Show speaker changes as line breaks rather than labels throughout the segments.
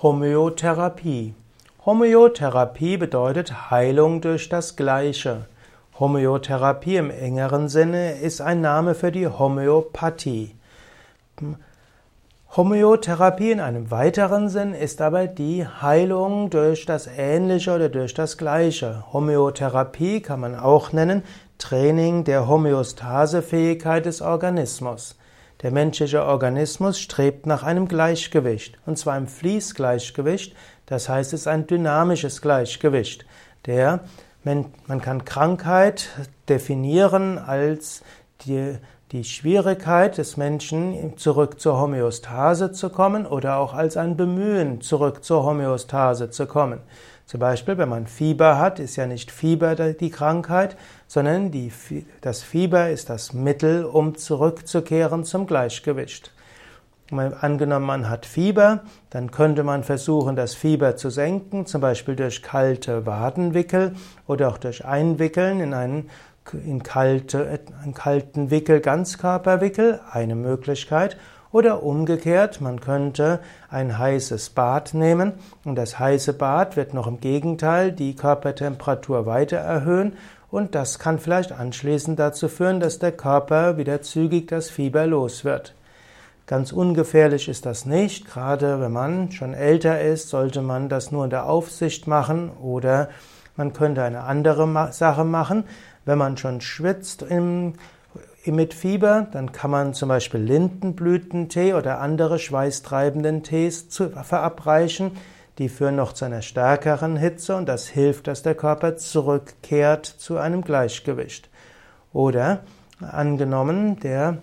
Homöotherapie. Homöotherapie bedeutet Heilung durch das Gleiche. Homöotherapie im engeren Sinne ist ein Name für die Homöopathie. Homöotherapie in einem weiteren Sinn ist aber die Heilung durch das Ähnliche oder durch das Gleiche. Homöotherapie kann man auch nennen Training der Homöostasefähigkeit des Organismus. Der menschliche Organismus strebt nach einem Gleichgewicht, und zwar im Fließgleichgewicht, das heißt, es ist ein dynamisches Gleichgewicht. Der, man kann Krankheit definieren als die, die Schwierigkeit des Menschen, zurück zur Homöostase zu kommen oder auch als ein Bemühen, zurück zur Homöostase zu kommen. Zum Beispiel, wenn man Fieber hat, ist ja nicht Fieber die Krankheit, sondern die, das Fieber ist das Mittel, um zurückzukehren zum Gleichgewicht. Angenommen, man hat Fieber, dann könnte man versuchen, das Fieber zu senken, zum Beispiel durch kalte Wadenwickel oder auch durch Einwickeln in einen in kalte, einen kalten Wickel, Ganzkörperwickel, eine Möglichkeit. Oder umgekehrt, man könnte ein heißes Bad nehmen. Und das heiße Bad wird noch im Gegenteil die Körpertemperatur weiter erhöhen. Und das kann vielleicht anschließend dazu führen, dass der Körper wieder zügig das Fieber los wird. Ganz ungefährlich ist das nicht, gerade wenn man schon älter ist, sollte man das nur in der Aufsicht machen. Oder man könnte eine andere Sache machen, wenn man schon schwitzt im mit Fieber, dann kann man zum Beispiel Lindenblütentee oder andere schweißtreibenden Tees verabreichen. Die führen noch zu einer stärkeren Hitze und das hilft, dass der Körper zurückkehrt zu einem Gleichgewicht. Oder angenommen, der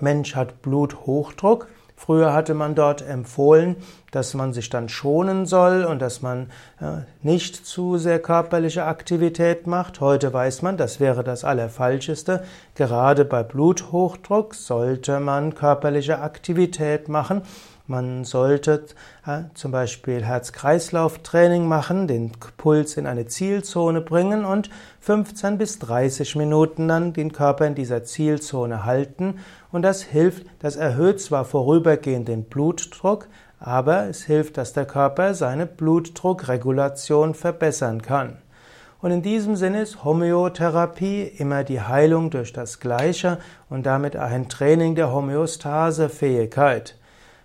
Mensch hat Bluthochdruck, Früher hatte man dort empfohlen, dass man sich dann schonen soll und dass man äh, nicht zu sehr körperliche Aktivität macht. Heute weiß man, das wäre das Allerfalscheste. Gerade bei Bluthochdruck sollte man körperliche Aktivität machen. Man sollte äh, zum Beispiel Herz-Kreislauf-Training machen, den Puls in eine Zielzone bringen und 15 bis 30 Minuten dann den Körper in dieser Zielzone halten. Und das hilft, das erhöht zwar vorübergehend den Blutdruck, aber es hilft, dass der Körper seine Blutdruckregulation verbessern kann. Und in diesem Sinne ist Homöotherapie immer die Heilung durch das Gleiche und damit ein Training der Homöostasefähigkeit.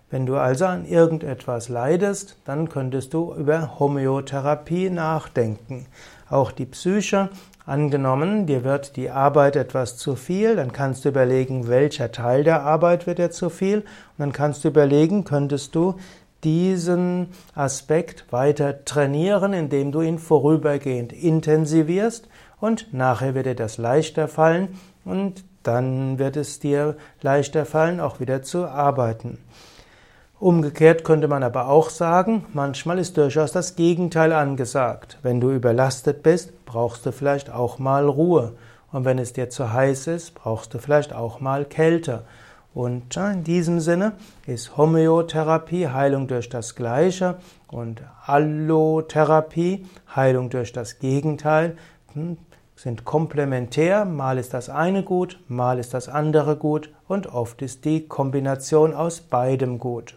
Wenn du also an irgendetwas leidest, dann könntest du über Homöotherapie nachdenken. Auch die Psyche, angenommen, dir wird die Arbeit etwas zu viel, dann kannst du überlegen, welcher Teil der Arbeit wird dir zu viel, und dann kannst du überlegen, könntest du diesen Aspekt weiter trainieren, indem du ihn vorübergehend intensivierst und nachher wird dir das leichter fallen und dann wird es dir leichter fallen, auch wieder zu arbeiten. Umgekehrt könnte man aber auch sagen, manchmal ist durchaus das Gegenteil angesagt. Wenn du überlastet bist, brauchst du vielleicht auch mal Ruhe. Und wenn es dir zu heiß ist, brauchst du vielleicht auch mal Kälte. Und in diesem Sinne ist Homöotherapie Heilung durch das Gleiche und Allotherapie Heilung durch das Gegenteil hm, sind komplementär. Mal ist das eine gut, mal ist das andere gut und oft ist die Kombination aus beidem gut.